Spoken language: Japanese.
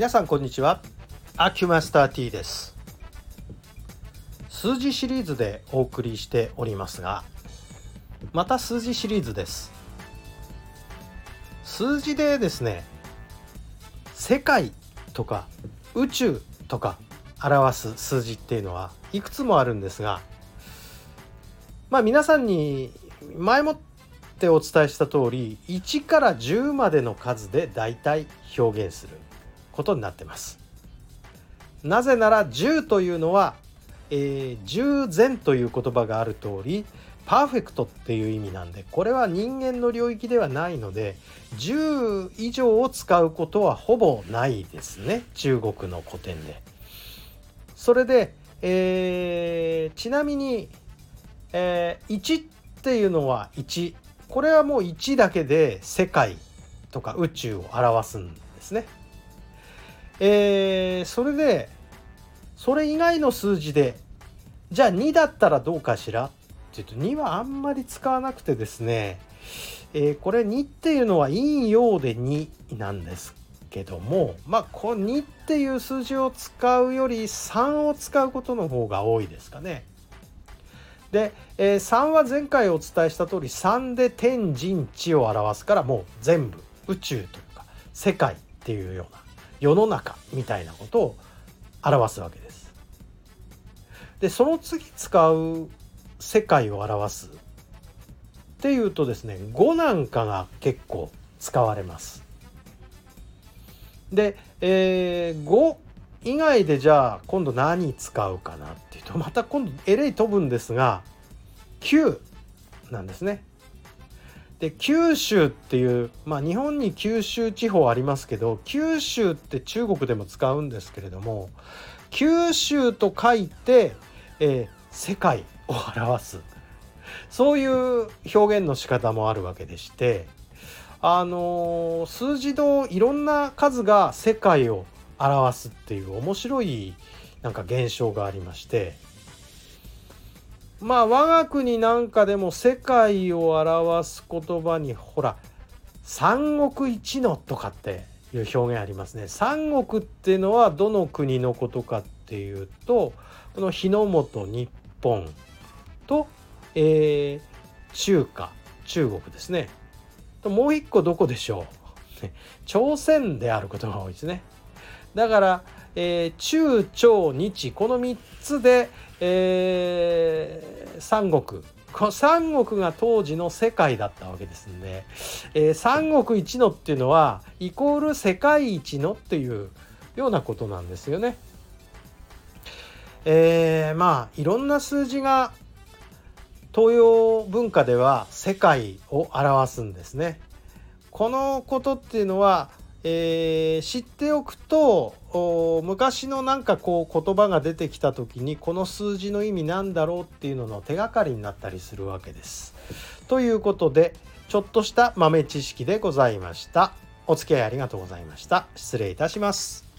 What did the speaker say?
皆さんこんにちは。アキュマスター T です。数字シリーズでお送りしておりますがまた数字シリーズです。数字でですね世界とか宇宙とか表す数字っていうのはいくつもあるんですがまあ皆さんに前もってお伝えした通り1から10までの数でだいたい表現する。ことになってます。なぜなら10というのは、えー、従前という言葉がある通りパーフェクトっていう意味なんでこれは人間の領域ではないので10以上を使うことはほぼないですね中国の古典で。それで、えー、ちなみに、えー、1っていうのは1これはもう1だけで世界とか宇宙を表すんですね。えー、それでそれ以外の数字でじゃあ2だったらどうかしら？っていうと2はあんまり使わなくてですね、えー、これ2っていうのは陰陽で2なんですけどもまあこの2っていう数字を使うより3を使うことの方が多いですかね。で、えー、3は前回お伝えした通り3で天人地を表すからもう全部宇宙というか世界っていうような世の中みたいなことを表すわけです。でその次使う世界を表すっていうとですね5なんかが結構使われます。で、えー、5以外でじゃあ今度何使うかなっていうとまた今度エレイ飛ぶんですが9なんですね。で九州っていうまあ日本に九州地方ありますけど九州って中国でも使うんですけれども九州と書いて、えー、世界を表す。そういう表現の仕方もあるわけでしてあのー、数字のいろんな数が世界を表すっていう面白いなんか現象がありましてまあ我が国なんかでも世界を表す言葉にほら三国一のとかっていう表現ありますね。三国っていうのはどの国のことかっていうとこの日の本日本と、えー、中華中国ですね。ともう一個どこでしょう朝鮮であることが多いですね。だから、えー、中朝日この3つで、えー、三国三国が当時の世界だったわけですんで、えー、三国一のっていうのはイコール世界一のっていうようなことなんですよね。えー、まあいろんな数字が東洋文化では世界を表すんですね。このことっていうのはえー、知っておくと昔のなんかこう言葉が出てきた時にこの数字の意味なんだろうっていうのの手がかりになったりするわけです。ということでちょっとした豆知識でございました。お付き合いありがとうございました。失礼いたします。